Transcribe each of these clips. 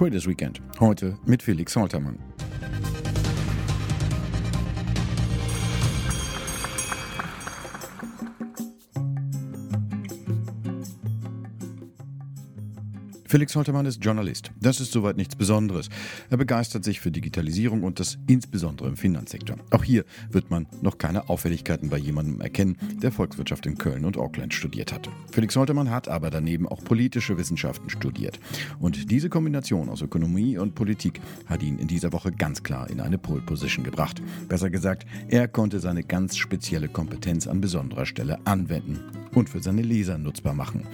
Traders Weekend. Heute mit Felix Holtermann. Felix Holtermann ist Journalist. Das ist soweit nichts Besonderes. Er begeistert sich für Digitalisierung und das insbesondere im Finanzsektor. Auch hier wird man noch keine Auffälligkeiten bei jemandem erkennen, der Volkswirtschaft in Köln und Auckland studiert hat. Felix Holtermann hat aber daneben auch politische Wissenschaften studiert. Und diese Kombination aus Ökonomie und Politik hat ihn in dieser Woche ganz klar in eine Pole Position gebracht. Besser gesagt, er konnte seine ganz spezielle Kompetenz an besonderer Stelle anwenden und für seine Leser nutzbar machen.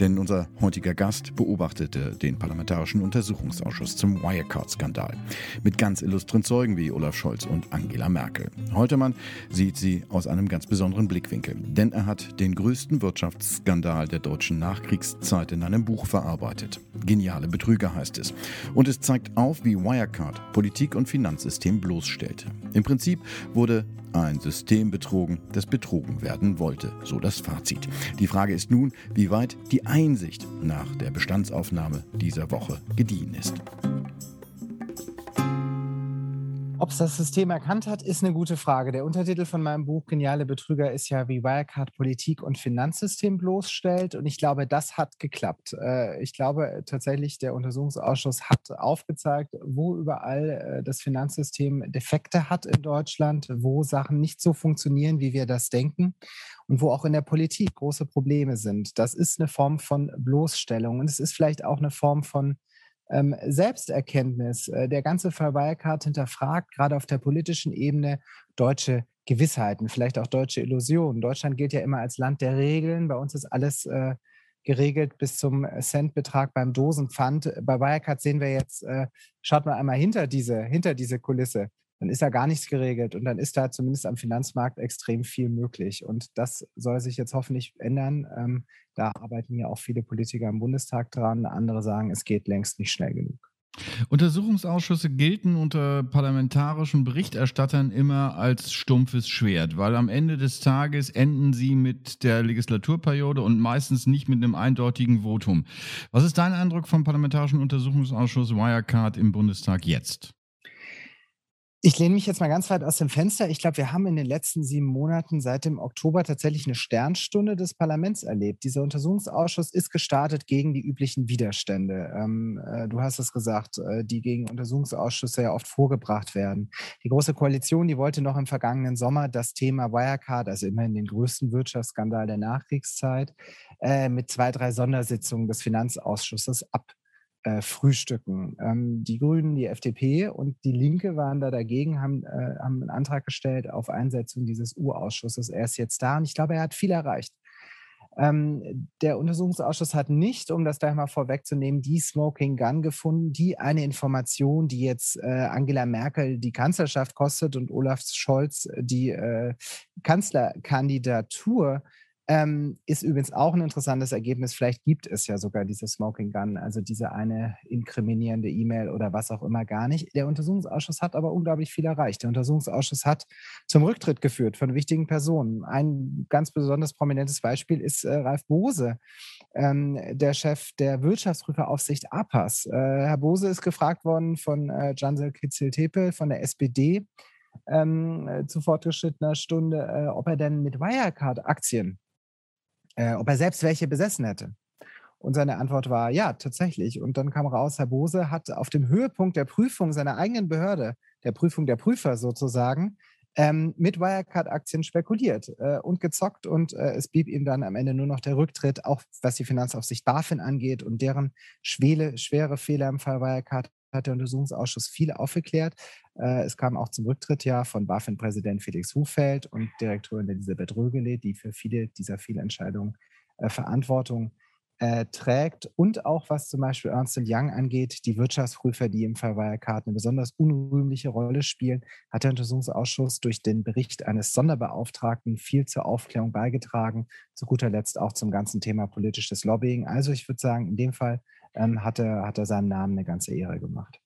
Denn unser heutiger Gast beobachtete den Parlamentarischen Untersuchungsausschuss zum Wirecard-Skandal mit ganz illustren Zeugen wie Olaf Scholz und Angela Merkel. Holtermann sieht sie aus einem ganz besonderen Blickwinkel, denn er hat den größten Wirtschaftsskandal der deutschen Nachkriegszeit in einem Buch verarbeitet. Geniale Betrüger heißt es. Und es zeigt auf, wie Wirecard Politik und Finanzsystem bloßstellte. Im Prinzip wurde ein System betrogen, das betrogen werden wollte, so das Fazit. Die Frage ist nun, wie weit die Einsicht nach der Bestandsaufnahme dieser Woche gediehen ist. Ob es das System erkannt hat, ist eine gute Frage. Der Untertitel von meinem Buch Geniale Betrüger ist ja, wie Wirecard Politik und Finanzsystem bloßstellt. Und ich glaube, das hat geklappt. Äh, ich glaube tatsächlich, der Untersuchungsausschuss hat aufgezeigt, wo überall äh, das Finanzsystem Defekte hat in Deutschland, wo Sachen nicht so funktionieren, wie wir das denken und wo auch in der Politik große Probleme sind. Das ist eine Form von Bloßstellung und es ist vielleicht auch eine Form von ähm, Selbsterkenntnis. Äh, der ganze Fall Wirecard hinterfragt gerade auf der politischen Ebene deutsche Gewissheiten, vielleicht auch deutsche Illusionen. Deutschland gilt ja immer als Land der Regeln. Bei uns ist alles äh, geregelt bis zum Centbetrag beim Dosenpfand. Bei Wirecard sehen wir jetzt, äh, schaut mal einmal hinter diese, hinter diese Kulisse dann ist da gar nichts geregelt und dann ist da zumindest am Finanzmarkt extrem viel möglich. Und das soll sich jetzt hoffentlich ändern. Ähm, da arbeiten ja auch viele Politiker im Bundestag dran. Andere sagen, es geht längst nicht schnell genug. Untersuchungsausschüsse gelten unter parlamentarischen Berichterstattern immer als stumpfes Schwert, weil am Ende des Tages enden sie mit der Legislaturperiode und meistens nicht mit einem eindeutigen Votum. Was ist dein Eindruck vom Parlamentarischen Untersuchungsausschuss Wirecard im Bundestag jetzt? Ich lehne mich jetzt mal ganz weit aus dem Fenster. Ich glaube, wir haben in den letzten sieben Monaten seit dem Oktober tatsächlich eine Sternstunde des Parlaments erlebt. Dieser Untersuchungsausschuss ist gestartet gegen die üblichen Widerstände. Ähm, äh, du hast es gesagt, äh, die gegen Untersuchungsausschüsse ja oft vorgebracht werden. Die Große Koalition, die wollte noch im vergangenen Sommer das Thema Wirecard, also immerhin den größten Wirtschaftsskandal der Nachkriegszeit, äh, mit zwei, drei Sondersitzungen des Finanzausschusses ab äh, frühstücken. Ähm, die Grünen, die FDP und die Linke waren da dagegen, haben, äh, haben einen Antrag gestellt auf Einsetzung dieses U-Ausschusses. Er ist jetzt da und ich glaube, er hat viel erreicht. Ähm, der Untersuchungsausschuss hat nicht, um das gleich mal vorwegzunehmen, die Smoking Gun gefunden, die eine Information, die jetzt äh, Angela Merkel die Kanzlerschaft kostet und Olaf Scholz die äh, Kanzlerkandidatur ähm, ist übrigens auch ein interessantes Ergebnis. Vielleicht gibt es ja sogar diese Smoking Gun, also diese eine inkriminierende E-Mail oder was auch immer gar nicht. Der Untersuchungsausschuss hat aber unglaublich viel erreicht. Der Untersuchungsausschuss hat zum Rücktritt geführt von wichtigen Personen. Ein ganz besonders prominentes Beispiel ist äh, Ralf Bose, ähm, der Chef der Wirtschaftsprüferaufsicht APAS. Äh, Herr Bose ist gefragt worden von äh, Jansel Kitzel-Tepel von der SPD. Ähm, äh, zu fortgeschrittener Stunde, äh, ob er denn mit Wirecard-Aktien äh, ob er selbst welche besessen hätte. Und seine Antwort war ja, tatsächlich. Und dann kam raus, Herr Bose hat auf dem Höhepunkt der Prüfung seiner eigenen Behörde, der Prüfung der Prüfer sozusagen, ähm, mit Wirecard-Aktien spekuliert äh, und gezockt. Und äh, es blieb ihm dann am Ende nur noch der Rücktritt, auch was die Finanzaufsicht BaFin angeht und deren schwere, schwere Fehler im Fall Wirecard hat der Untersuchungsausschuss viel aufgeklärt. Äh, es kam auch zum Rücktritt ja von BaFin-Präsident Felix Hufeld und Direktorin Elisabeth Rögele, die für viele dieser Fehlentscheidungen äh, Verantwortung äh, trägt. Und auch was zum Beispiel Ernst Young angeht, die Wirtschaftsprüfer, die im Fall Wirecard eine besonders unrühmliche Rolle spielen, hat der Untersuchungsausschuss durch den Bericht eines Sonderbeauftragten viel zur Aufklärung beigetragen. Zu guter Letzt auch zum ganzen Thema politisches Lobbying. Also ich würde sagen, in dem Fall ähm, hat, er, hat er seinem Namen eine ganze Ehre gemacht.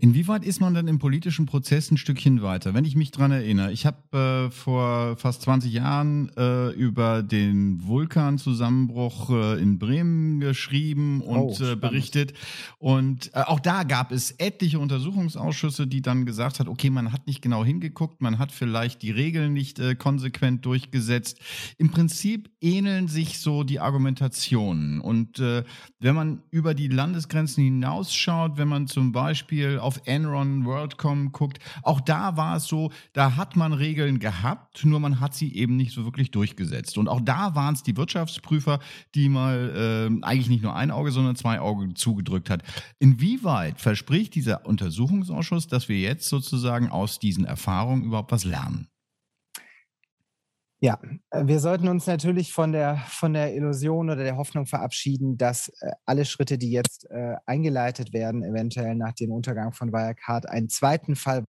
Inwieweit ist man denn im politischen Prozess ein Stückchen weiter? Wenn ich mich dran erinnere, ich habe äh, vor fast 20 Jahren äh, über den Vulkanzusammenbruch äh, in Bremen geschrieben und oh, berichtet. Und äh, auch da gab es etliche Untersuchungsausschüsse, die dann gesagt hat, okay, man hat nicht genau hingeguckt, man hat vielleicht die Regeln nicht äh, konsequent durchgesetzt. Im Prinzip ähneln sich so die Argumentationen. Und wenn man über die Landesgrenzen hinausschaut, wenn man zum Beispiel auf Enron, WorldCom guckt, auch da war es so, da hat man Regeln gehabt, nur man hat sie eben nicht so wirklich durchgesetzt. Und auch da waren es die Wirtschaftsprüfer, die mal äh, eigentlich nicht nur ein Auge, sondern zwei Augen zugedrückt hat. Inwieweit verspricht dieser Untersuchungsausschuss, dass wir jetzt sozusagen aus diesen Erfahrungen überhaupt was lernen? Ja, äh, wir sollten uns natürlich von der, von der Illusion oder der Hoffnung verabschieden, dass äh, alle Schritte, die jetzt äh, eingeleitet werden, eventuell nach dem Untergang von Wirecard, einen zweiten Fall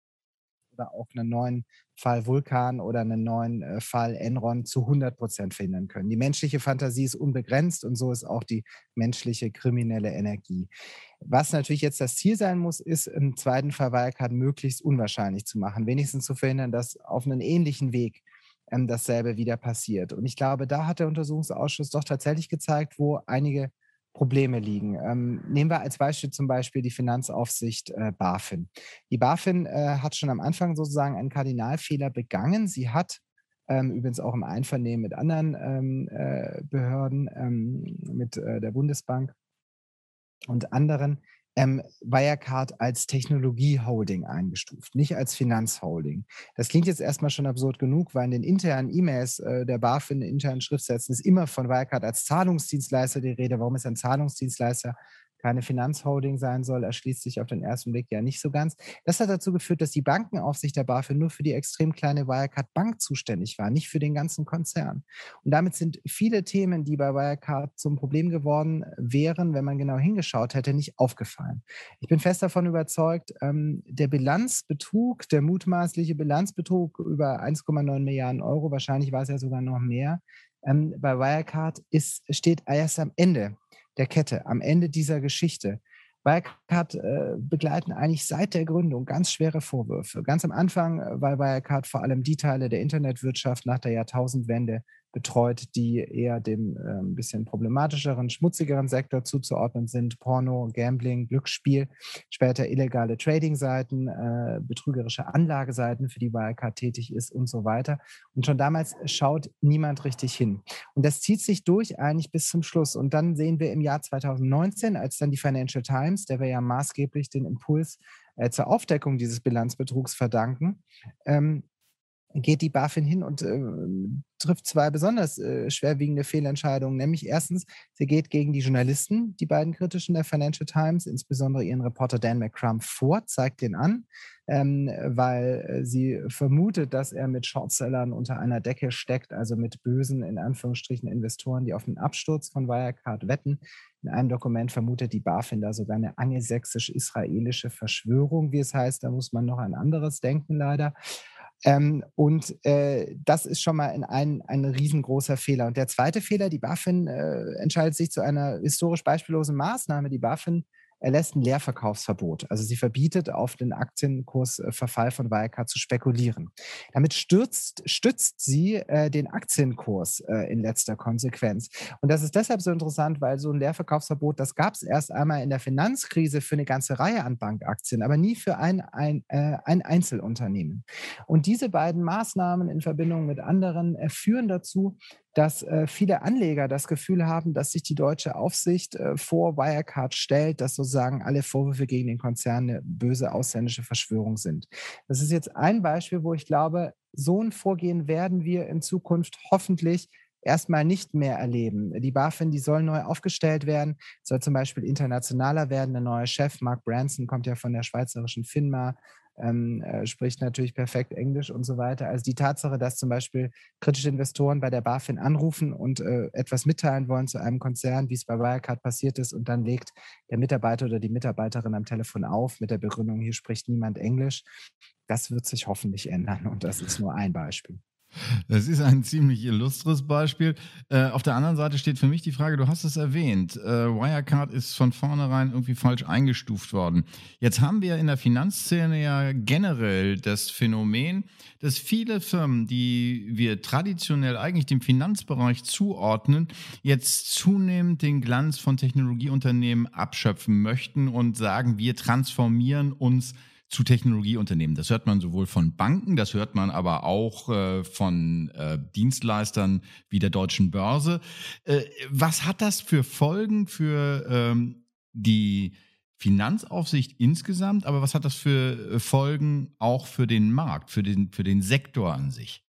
oder auch einen neuen Fall Vulkan oder einen neuen äh, Fall Enron zu 100 Prozent verhindern können. Die menschliche Fantasie ist unbegrenzt und so ist auch die menschliche kriminelle Energie. Was natürlich jetzt das Ziel sein muss, ist, im zweiten Fall Wirecard möglichst unwahrscheinlich zu machen, wenigstens zu verhindern, dass auf einen ähnlichen Weg ähm, dasselbe wieder passiert. Und ich glaube, da hat der Untersuchungsausschuss doch tatsächlich gezeigt, wo einige Probleme liegen. Ähm, nehmen wir als Beispiel zum Beispiel die Finanzaufsicht äh, BaFin. Die BaFin äh, hat schon am Anfang sozusagen einen Kardinalfehler begangen. Sie hat ähm, übrigens auch im Einvernehmen mit anderen ähm, äh, Behörden, ähm, mit äh, der Bundesbank und anderen, ähm, Wirecard als Technologie-Holding eingestuft, nicht als Finanzholding. Das klingt jetzt erstmal schon absurd genug, weil in den internen E-Mails äh, der BaFin, in internen Schriftsätzen, ist immer von Wirecard als Zahlungsdienstleister die Rede. Warum ist ein Zahlungsdienstleister? Keine Finanzholding sein soll, erschließt sich auf den ersten Blick ja nicht so ganz. Das hat dazu geführt, dass die Bankenaufsicht der BaFin nur für die extrem kleine Wirecard Bank zuständig war, nicht für den ganzen Konzern. Und damit sind viele Themen, die bei Wirecard zum Problem geworden wären, wenn man genau hingeschaut hätte, nicht aufgefallen. Ich bin fest davon überzeugt, ähm, der Bilanzbetrug, der mutmaßliche Bilanzbetrug über 1,9 Milliarden Euro, wahrscheinlich war es ja sogar noch mehr, ähm, bei Wirecard ist, steht erst am Ende der Kette, am Ende dieser Geschichte. Wirecard äh, begleiten eigentlich seit der Gründung ganz schwere Vorwürfe. Ganz am Anfang äh, war Wirecard vor allem die Teile der Internetwirtschaft nach der Jahrtausendwende betreut, die eher dem äh, bisschen problematischeren, schmutzigeren Sektor zuzuordnen sind. Porno, Gambling, Glücksspiel, später illegale Trading-Seiten, äh, betrügerische Anlageseiten, für die Wirecard tätig ist und so weiter. Und schon damals schaut niemand richtig hin. Und das zieht sich durch eigentlich bis zum Schluss. Und dann sehen wir im Jahr 2019, als dann die Financial Times, der wir ja maßgeblich den Impuls äh, zur Aufdeckung dieses Bilanzbetrugs verdanken, ähm, geht die BaFin hin und äh, trifft zwei besonders äh, schwerwiegende Fehlentscheidungen. Nämlich erstens, sie geht gegen die Journalisten, die beiden kritischen der Financial Times, insbesondere ihren Reporter Dan McCrum vor, zeigt den an, ähm, weil äh, sie vermutet, dass er mit Shortsellern unter einer Decke steckt, also mit bösen, in Anführungsstrichen, Investoren, die auf den Absturz von Wirecard wetten. In einem Dokument vermutet die BaFin da sogar eine angelsächsisch-israelische Verschwörung, wie es heißt. Da muss man noch ein anderes denken, leider. Ähm, und äh, das ist schon mal ein, ein riesengroßer Fehler. Und der zweite Fehler, die BaFin äh, entscheidet sich zu einer historisch beispiellosen Maßnahme. Die BaFin erlässt ein Leerverkaufsverbot. Also sie verbietet, auf den Aktienkursverfall von Wirecard zu spekulieren. Damit stürzt, stützt sie äh, den Aktienkurs äh, in letzter Konsequenz. Und das ist deshalb so interessant, weil so ein Leerverkaufsverbot, das gab es erst einmal in der Finanzkrise für eine ganze Reihe an Bankaktien, aber nie für ein, ein, äh, ein Einzelunternehmen. Und diese beiden Maßnahmen in Verbindung mit anderen äh, führen dazu, dass äh, viele Anleger das Gefühl haben, dass sich die deutsche Aufsicht äh, vor Wirecard stellt, dass sozusagen alle Vorwürfe gegen den Konzern eine böse ausländische Verschwörung sind. Das ist jetzt ein Beispiel, wo ich glaube, so ein Vorgehen werden wir in Zukunft hoffentlich erstmal nicht mehr erleben. Die BaFin, die soll neu aufgestellt werden, soll zum Beispiel internationaler werden. Der neue Chef, Mark Branson, kommt ja von der schweizerischen FINMA, ähm, äh, spricht natürlich perfekt Englisch und so weiter. Also die Tatsache, dass zum Beispiel kritische Investoren bei der BaFin anrufen und äh, etwas mitteilen wollen zu einem Konzern, wie es bei Wirecard passiert ist, und dann legt der Mitarbeiter oder die Mitarbeiterin am Telefon auf mit der Begründung, hier spricht niemand Englisch. Das wird sich hoffentlich ändern und das ist nur ein Beispiel. Das ist ein ziemlich illustres Beispiel. Äh, auf der anderen Seite steht für mich die Frage, du hast es erwähnt, äh, Wirecard ist von vornherein irgendwie falsch eingestuft worden. Jetzt haben wir in der Finanzszene ja generell das Phänomen, dass viele Firmen, die wir traditionell eigentlich dem Finanzbereich zuordnen, jetzt zunehmend den Glanz von Technologieunternehmen abschöpfen möchten und sagen, wir transformieren uns zu Technologieunternehmen. Das hört man sowohl von Banken, das hört man aber auch äh, von äh, Dienstleistern wie der deutschen Börse. Äh, was hat das für Folgen für ähm, die Finanzaufsicht insgesamt, aber was hat das für äh, Folgen auch für den Markt, für den, für den Sektor an sich?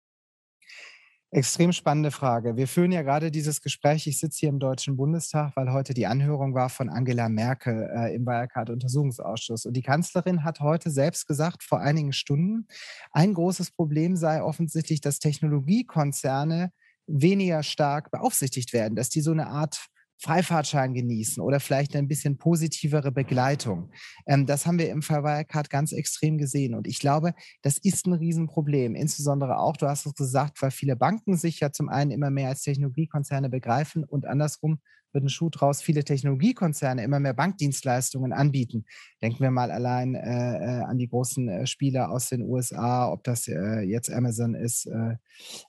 Extrem spannende Frage. Wir führen ja gerade dieses Gespräch. Ich sitze hier im Deutschen Bundestag, weil heute die Anhörung war von Angela Merkel äh, im Wirecard-Untersuchungsausschuss. Und die Kanzlerin hat heute selbst gesagt, vor einigen Stunden, ein großes Problem sei offensichtlich, dass Technologiekonzerne weniger stark beaufsichtigt werden, dass die so eine Art Freifahrtschein genießen oder vielleicht ein bisschen positivere Begleitung. Ähm, das haben wir im Fall Wirecard ganz extrem gesehen. Und ich glaube, das ist ein Riesenproblem. Insbesondere auch, du hast es gesagt, weil viele Banken sich ja zum einen immer mehr als Technologiekonzerne begreifen und andersrum wird ein Schuh draus, viele Technologiekonzerne immer mehr Bankdienstleistungen anbieten. Denken wir mal allein äh, äh an die großen äh, Spieler aus den USA, ob das äh, jetzt Amazon ist, äh,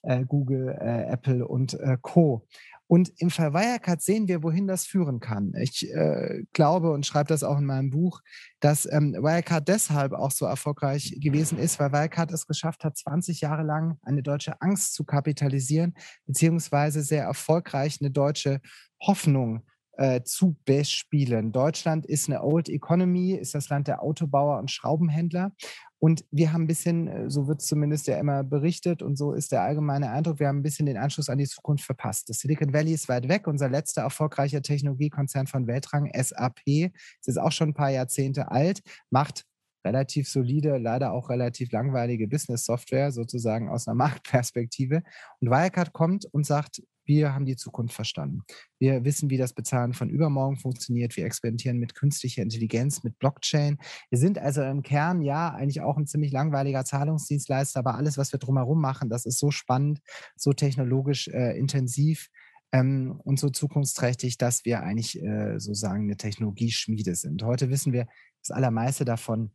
äh Google, Apple und Co. Und im Fall Wirecard sehen wir, wohin das führen kann. Ich äh, glaube und schreibe das auch in meinem Buch, dass ähm, Wirecard deshalb auch so erfolgreich gewesen ist, weil Wirecard es geschafft hat, 20 Jahre lang eine deutsche Angst zu kapitalisieren, beziehungsweise sehr erfolgreich eine deutsche Hoffnung äh, zu bespielen. Deutschland ist eine Old Economy, ist das Land der Autobauer und Schraubenhändler. Und wir haben ein bisschen, äh, so wird es zumindest ja immer berichtet und so ist der allgemeine Eindruck, wir haben ein bisschen den Anschluss an die Zukunft verpasst. Das Silicon Valley ist weit weg. Unser letzter erfolgreicher Technologiekonzern von Weltrang, SAP, ist jetzt auch schon ein paar Jahrzehnte alt, macht relativ solide, leider auch relativ langweilige Business-Software, sozusagen aus einer Marktperspektive. Und Wirecard kommt und sagt, wir haben die Zukunft verstanden. Wir wissen, wie das Bezahlen von übermorgen funktioniert. Wir experimentieren mit künstlicher Intelligenz, mit Blockchain. Wir sind also im Kern ja eigentlich auch ein ziemlich langweiliger Zahlungsdienstleister, aber alles, was wir drumherum machen, das ist so spannend, so technologisch äh, intensiv ähm, und so zukunftsträchtig, dass wir eigentlich äh, sozusagen eine Technologieschmiede sind. Heute wissen wir, das allermeiste davon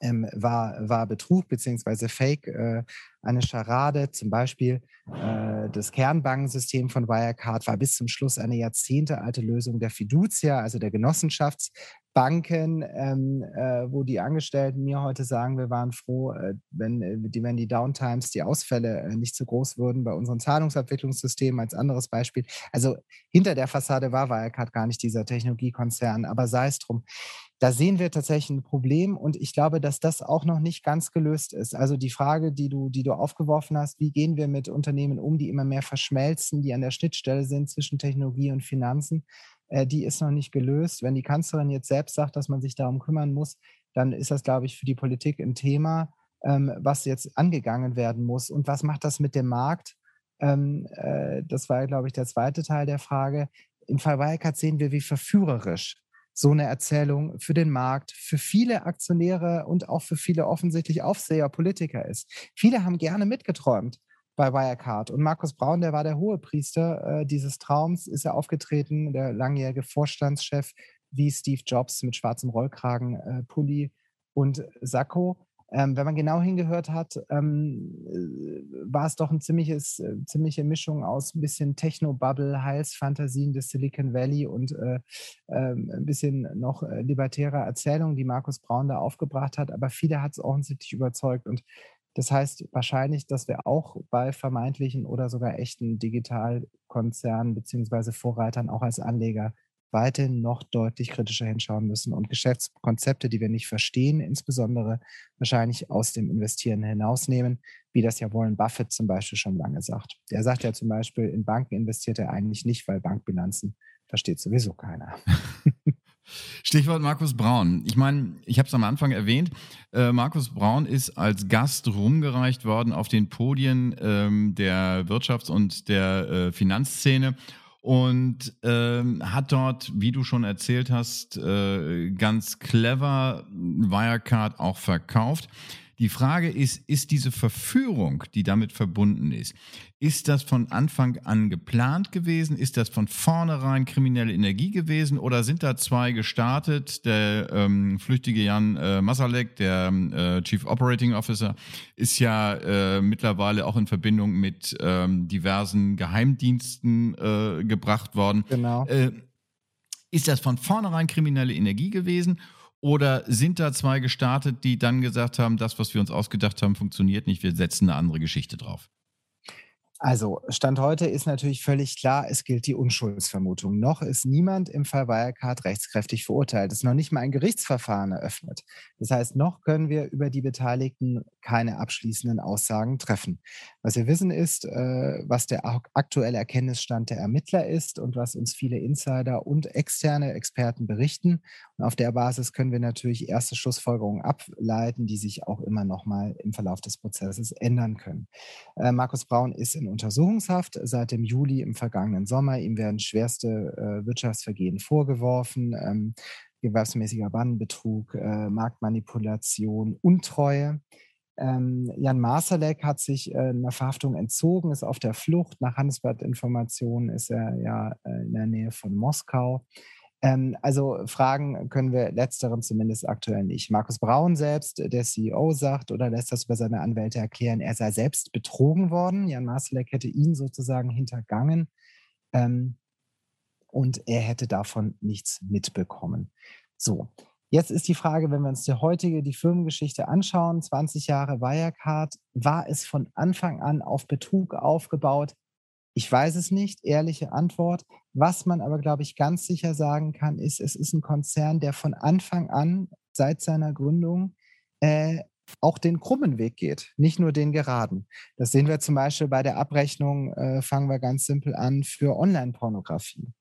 ähm, war, war Betrug bzw. Fake, äh, eine Scharade. Zum Beispiel äh, das Kernbankensystem von Wirecard war bis zum Schluss eine jahrzehntealte Lösung der Fiducia, also der Genossenschaftsbanken, ähm, äh, wo die Angestellten mir heute sagen, wir waren froh, äh, wenn, äh, die, wenn die Downtimes, die Ausfälle äh, nicht so groß würden bei unseren Zahlungsabwicklungssystemen als anderes Beispiel. Also hinter der Fassade war Wirecard gar nicht dieser Technologiekonzern, aber sei es drum da sehen wir tatsächlich ein Problem und ich glaube, dass das auch noch nicht ganz gelöst ist. Also die Frage, die du, die du aufgeworfen hast, wie gehen wir mit Unternehmen um, die immer mehr verschmelzen, die an der Schnittstelle sind zwischen Technologie und Finanzen, äh, die ist noch nicht gelöst. Wenn die Kanzlerin jetzt selbst sagt, dass man sich darum kümmern muss, dann ist das, glaube ich, für die Politik ein Thema, ähm, was jetzt angegangen werden muss. Und was macht das mit dem Markt? Ähm, äh, das war, glaube ich, der zweite Teil der Frage. Im Fall Wirecard sehen wir, wie verführerisch so eine Erzählung für den Markt, für viele Aktionäre und auch für viele offensichtlich Aufseher, Politiker ist. Viele haben gerne mitgeträumt bei Wirecard. Und Markus Braun, der war der Hohepriester äh, dieses Traums, ist er aufgetreten, der langjährige Vorstandschef wie Steve Jobs mit schwarzem Rollkragen, äh, Pulli und Sakko. Ähm, wenn man genau hingehört hat, ähm, äh, war es doch ein ziemliches, äh, ziemliche Mischung aus ein bisschen Techno-Bubble, Heilsfantasien des Silicon Valley und äh, ähm, ein bisschen noch äh, libertärer Erzählung, die Markus Braun da aufgebracht hat. Aber viele hat es offensichtlich überzeugt. Und das heißt wahrscheinlich, dass wir auch bei vermeintlichen oder sogar echten Digitalkonzernen beziehungsweise Vorreitern auch als Anleger weiterhin noch deutlich kritischer hinschauen müssen und Geschäftskonzepte, die wir nicht verstehen, insbesondere wahrscheinlich aus dem Investieren hinausnehmen, wie das ja Warren Buffett zum Beispiel schon lange sagt. Der sagt ja zum Beispiel, in Banken investiert er eigentlich nicht, weil Bankbilanzen versteht sowieso keiner. Stichwort Markus Braun. Ich meine, ich habe es am Anfang erwähnt, äh, Markus Braun ist als Gast rumgereicht worden auf den Podien ähm, der Wirtschafts- und der äh, Finanzszene und ähm, hat dort, wie du schon erzählt hast, äh, ganz clever Wirecard auch verkauft. Die Frage ist, ist diese Verführung, die damit verbunden ist, ist das von Anfang an geplant gewesen? Ist das von vornherein kriminelle Energie gewesen? Oder sind da zwei gestartet? Der ähm, flüchtige Jan äh, Masalek, der äh, Chief Operating Officer, ist ja äh, mittlerweile auch in Verbindung mit ähm, diversen Geheimdiensten äh, gebracht worden. Genau. Äh, ist das von vornherein kriminelle Energie gewesen? Oder sind da zwei gestartet, die dann gesagt haben, das, was wir uns ausgedacht haben, funktioniert nicht, wir setzen eine andere Geschichte drauf? Also, Stand heute ist natürlich völlig klar, es gilt die Unschuldsvermutung. Noch ist niemand im Fall Wirecard rechtskräftig verurteilt. Es ist noch nicht mal ein Gerichtsverfahren eröffnet. Das heißt, noch können wir über die Beteiligten keine abschließenden Aussagen treffen. Was wir wissen ist, äh, was der aktuelle Erkenntnisstand der Ermittler ist und was uns viele Insider und externe Experten berichten. Und auf der Basis können wir natürlich erste Schlussfolgerungen ableiten, die sich auch immer noch mal im Verlauf des Prozesses ändern können. Äh, Markus Braun ist in Untersuchungshaft seit dem Juli im vergangenen Sommer. Ihm werden schwerste äh, Wirtschaftsvergehen vorgeworfen. Ähm, gewerbsmäßiger Bandenbetrug, äh, Marktmanipulation, Untreue. Ähm, Jan Masalek hat sich äh, einer Verhaftung entzogen, ist auf der Flucht. Nach Handelsblatt-Informationen ist er ja äh, in der Nähe von Moskau. Ähm, also fragen können wir letzteren zumindest aktuell nicht. Markus Braun selbst, der CEO, sagt oder lässt das über seine Anwälte erklären, er sei selbst betrogen worden. Jan Masalek hätte ihn sozusagen hintergangen ähm, und er hätte davon nichts mitbekommen. So, Jetzt ist die Frage, wenn wir uns die heutige, die Firmengeschichte anschauen, 20 Jahre Wirecard, war es von Anfang an auf Betrug aufgebaut? Ich weiß es nicht, ehrliche Antwort. Was man aber, glaube ich, ganz sicher sagen kann, ist, es ist ein Konzern, der von Anfang an, seit seiner Gründung, äh, auch den krummen Weg geht, nicht nur den geraden. Das sehen wir zum Beispiel bei der Abrechnung, äh, fangen wir ganz simpel an, für Online-Pornografie.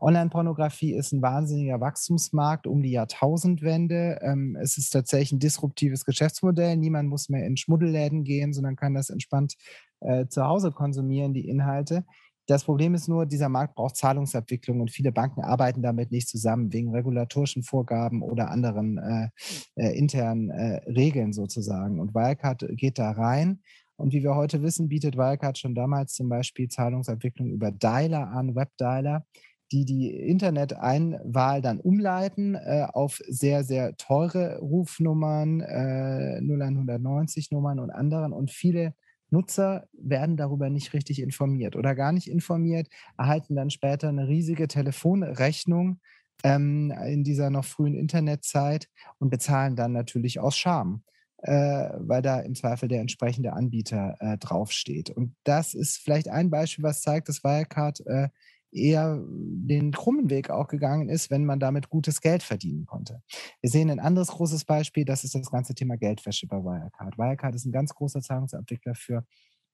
Online-Pornografie ist ein wahnsinniger Wachstumsmarkt um die Jahrtausendwende. Ähm, es ist tatsächlich ein disruptives Geschäftsmodell. Niemand muss mehr in Schmuddelläden gehen, sondern kann das entspannt äh, zu Hause konsumieren, die Inhalte. Das Problem ist nur, dieser Markt braucht Zahlungsabwicklung und viele Banken arbeiten damit nicht zusammen wegen regulatorischen Vorgaben oder anderen äh, äh, internen äh, Regeln sozusagen. Und Wirecard geht da rein. Und wie wir heute wissen, bietet Wirecard schon damals zum Beispiel Zahlungsabwicklung über Dialer an, Webdialer die die Internet-Einwahl dann umleiten äh, auf sehr, sehr teure Rufnummern, äh, 0190-Nummern und anderen. Und viele Nutzer werden darüber nicht richtig informiert oder gar nicht informiert, erhalten dann später eine riesige Telefonrechnung ähm, in dieser noch frühen Internetzeit und bezahlen dann natürlich aus Scham. Äh, weil da im Zweifel der entsprechende Anbieter äh, draufsteht. Und das ist vielleicht ein Beispiel, was zeigt, dass Wirecard äh, eher den krummen Weg auch gegangen ist, wenn man damit gutes Geld verdienen konnte. Wir sehen ein anderes großes Beispiel, das ist das ganze Thema Geldwäsche bei Wirecard. Wirecard ist ein ganz großer Zahlungsabwickler für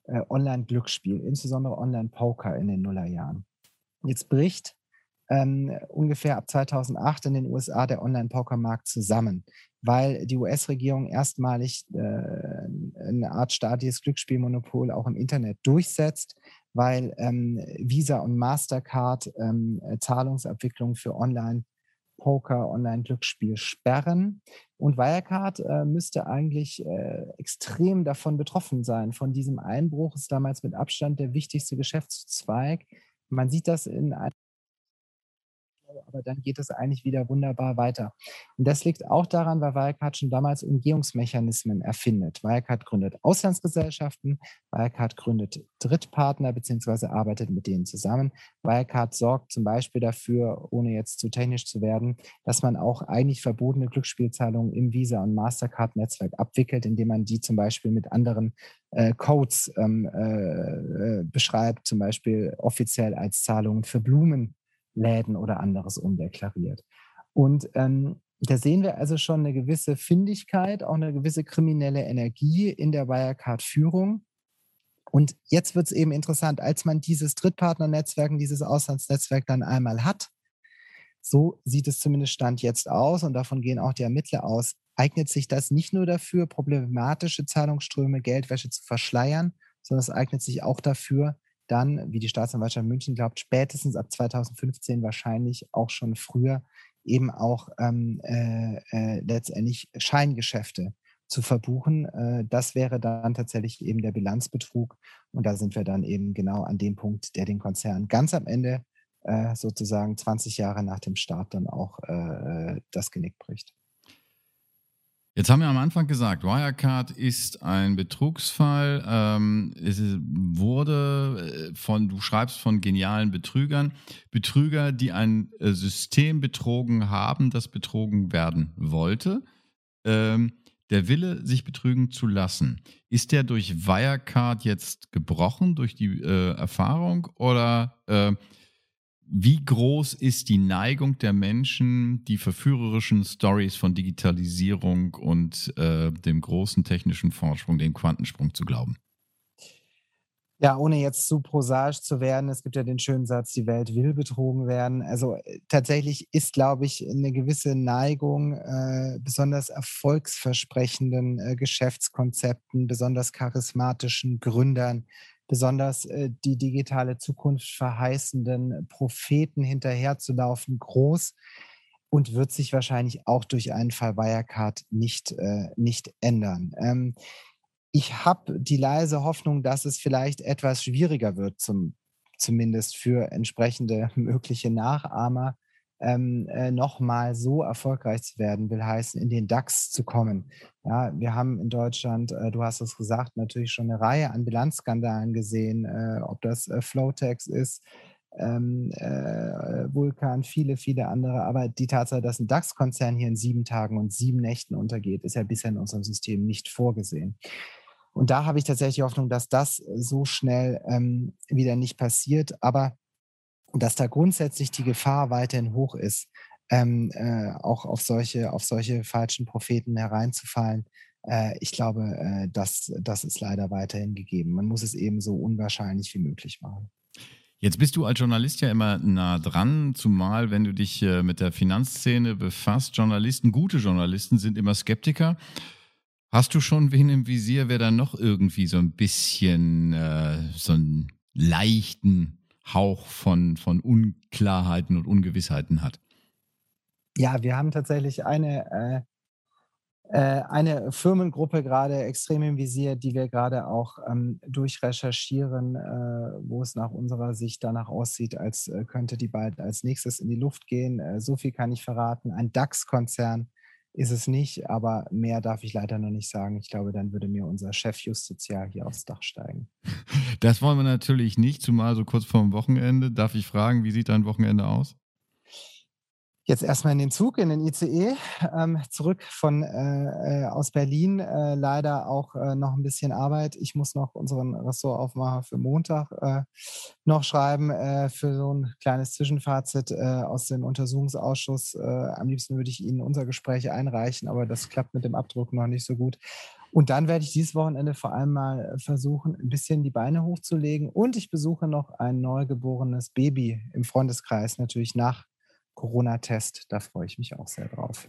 äh, Online-Glücksspiel, insbesondere Online-Poker in den Nullerjahren. Jetzt bricht ähm, ungefähr ab 2008 in den USA der Online-Poker-Markt zusammen, weil die US-Regierung erstmalig äh, eine Art staatliches Glücksspielmonopol auch im Internet durchsetzt, weil ähm, Visa und Mastercard ähm, Zahlungsabwicklung für Online Poker, Online-Glücksspiel sperren. Und Wirecard äh, müsste eigentlich äh, extrem davon betroffen sein, von diesem Einbruch. Ist damals mit Abstand der wichtigste Geschäftszweig. Man sieht das in einem aber dann geht es eigentlich wieder wunderbar weiter. Und das liegt auch daran, weil Wirecard schon damals Umgehungsmechanismen erfindet. Wirecard gründet Auslandsgesellschaften, Wirecard gründet Drittpartner bzw. arbeitet mit denen zusammen. Wirecard sorgt zum Beispiel dafür, ohne jetzt zu technisch zu werden, dass man auch eigentlich verbotene Glücksspielzahlungen im Visa- und Mastercard-Netzwerk abwickelt, indem man die zum Beispiel mit anderen äh, Codes ähm, äh, äh beschreibt, zum Beispiel offiziell als Zahlungen für Blumen Läden oder anderes umdeklariert. Und ähm, da sehen wir also schon eine gewisse Findigkeit, auch eine gewisse kriminelle Energie in der Wirecard-Führung. Und jetzt wird es eben interessant, als man dieses Drittpartnernetzwerk und dieses Auslandsnetzwerk dann einmal hat, so sieht es zumindest Stand jetzt aus und davon gehen auch die Ermittler aus, eignet sich das nicht nur dafür, problematische Zahlungsströme, Geldwäsche zu verschleiern, sondern es eignet sich auch dafür, dann, wie die Staatsanwaltschaft München glaubt, spätestens ab 2015 wahrscheinlich auch schon früher eben auch ähm, äh, äh, letztendlich Scheingeschäfte zu verbuchen. Äh, das wäre dann tatsächlich eben der Bilanzbetrug. Und da sind wir dann eben genau an dem Punkt, der den Konzern ganz am Ende äh, sozusagen 20 Jahre nach dem Start dann auch äh, das Genick bricht. Jetzt haben wir am Anfang gesagt, Wirecard ist ein Betrugsfall. Ähm, es wurde von, du schreibst von genialen Betrügern, Betrüger, die ein System betrogen haben, das betrogen werden wollte. Ähm, der Wille, sich betrügen zu lassen, ist der durch Wirecard jetzt gebrochen, durch die äh, Erfahrung? Oder äh, wie groß ist die Neigung der Menschen, die verführerischen Stories von Digitalisierung und äh, dem großen technischen Vorsprung, dem Quantensprung zu glauben? Ja, ohne jetzt zu prosaisch zu werden, es gibt ja den schönen Satz, die Welt will betrogen werden. Also äh, tatsächlich ist, glaube ich, eine gewisse Neigung, äh, besonders erfolgsversprechenden äh, Geschäftskonzepten, besonders charismatischen Gründern, besonders äh, die digitale Zukunft verheißenden Propheten hinterherzulaufen, groß und wird sich wahrscheinlich auch durch einen Fall Wirecard nicht, äh, nicht ändern. Ähm, ich habe die leise Hoffnung, dass es vielleicht etwas schwieriger wird, zum, zumindest für entsprechende mögliche Nachahmer, ähm, äh, nochmal so erfolgreich zu werden, will heißen, in den DAX zu kommen. Ja, wir haben in Deutschland, äh, du hast es gesagt, natürlich schon eine Reihe an Bilanzskandalen gesehen, äh, ob das äh, Flowtex ist, ähm, äh, Vulkan, viele, viele andere. Aber die Tatsache, dass ein DAX-Konzern hier in sieben Tagen und sieben Nächten untergeht, ist ja bisher in unserem System nicht vorgesehen. Und da habe ich tatsächlich Hoffnung, dass das so schnell ähm, wieder nicht passiert, aber dass da grundsätzlich die Gefahr weiterhin hoch ist, ähm, äh, auch auf solche, auf solche falschen Propheten hereinzufallen. Äh, ich glaube, äh, das, das ist leider weiterhin gegeben. Man muss es eben so unwahrscheinlich wie möglich machen. Jetzt bist du als Journalist ja immer nah dran, zumal wenn du dich äh, mit der Finanzszene befasst. Journalisten, gute Journalisten sind immer Skeptiker. Hast du schon wen im Visier, wer da noch irgendwie so ein bisschen äh, so einen leichten Hauch von, von Unklarheiten und Ungewissheiten hat? Ja, wir haben tatsächlich eine, äh, äh, eine Firmengruppe gerade extrem im Visier, die wir gerade auch ähm, durchrecherchieren, äh, wo es nach unserer Sicht danach aussieht, als äh, könnte die bald als nächstes in die Luft gehen. Äh, so viel kann ich verraten. Ein DAX-Konzern ist es nicht, aber mehr darf ich leider noch nicht sagen. Ich glaube, dann würde mir unser Chef Justizial hier aufs Dach steigen. Das wollen wir natürlich nicht, zumal so kurz vor dem Wochenende. Darf ich fragen, wie sieht dein Wochenende aus? Jetzt erstmal in den Zug, in den ICE, ähm, zurück von äh, äh, aus Berlin. Äh, leider auch äh, noch ein bisschen Arbeit. Ich muss noch unseren Ressortaufmacher für Montag äh, noch schreiben, äh, für so ein kleines Zwischenfazit aus dem Untersuchungsausschuss. am liebsten würde ich Ihnen unser Gespräch einreichen, aber das klappt mit dem Abdruck noch nicht so gut. Und dann werde ich dieses Wochenende vor allem mal versuchen, ein bisschen die Beine hochzulegen. Und ich besuche noch ein neugeborenes Baby im Freundeskreis, natürlich nach Corona-Test. Da freue ich mich auch sehr drauf.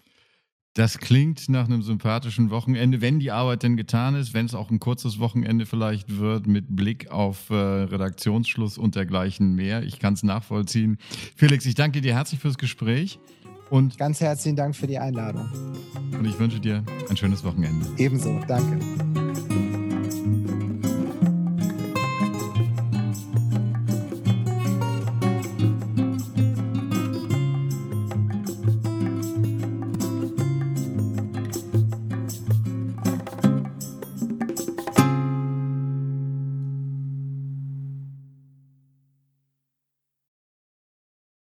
Das klingt nach einem sympathischen Wochenende, wenn die Arbeit denn getan ist, wenn es auch ein kurzes Wochenende vielleicht wird, mit Blick auf äh, Redaktionsschluss und dergleichen mehr. Ich kann es nachvollziehen. Felix, ich danke dir herzlich fürs Gespräch. Und Ganz herzlichen Dank für die Einladung. Und ich wünsche dir ein schönes Wochenende. Ebenso, danke.